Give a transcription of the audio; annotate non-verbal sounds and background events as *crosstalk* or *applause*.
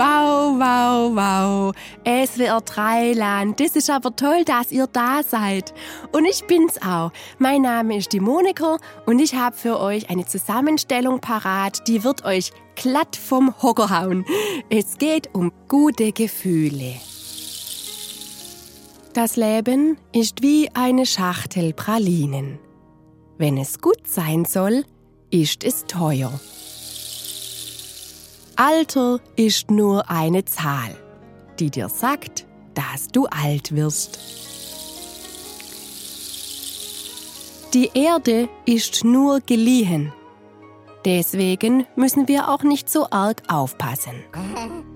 Wow, wow, wow. SWR 3 Land. Das ist aber toll, dass ihr da seid. Und ich bin's auch. Mein Name ist die Monika und ich habe für euch eine Zusammenstellung parat, die wird euch glatt vom Hocker hauen. Es geht um gute Gefühle. Das Leben ist wie eine Schachtel Pralinen. Wenn es gut sein soll, ist es teuer. Alter ist nur eine Zahl, die dir sagt, dass du alt wirst. Die Erde ist nur geliehen. Deswegen müssen wir auch nicht so arg aufpassen. *laughs*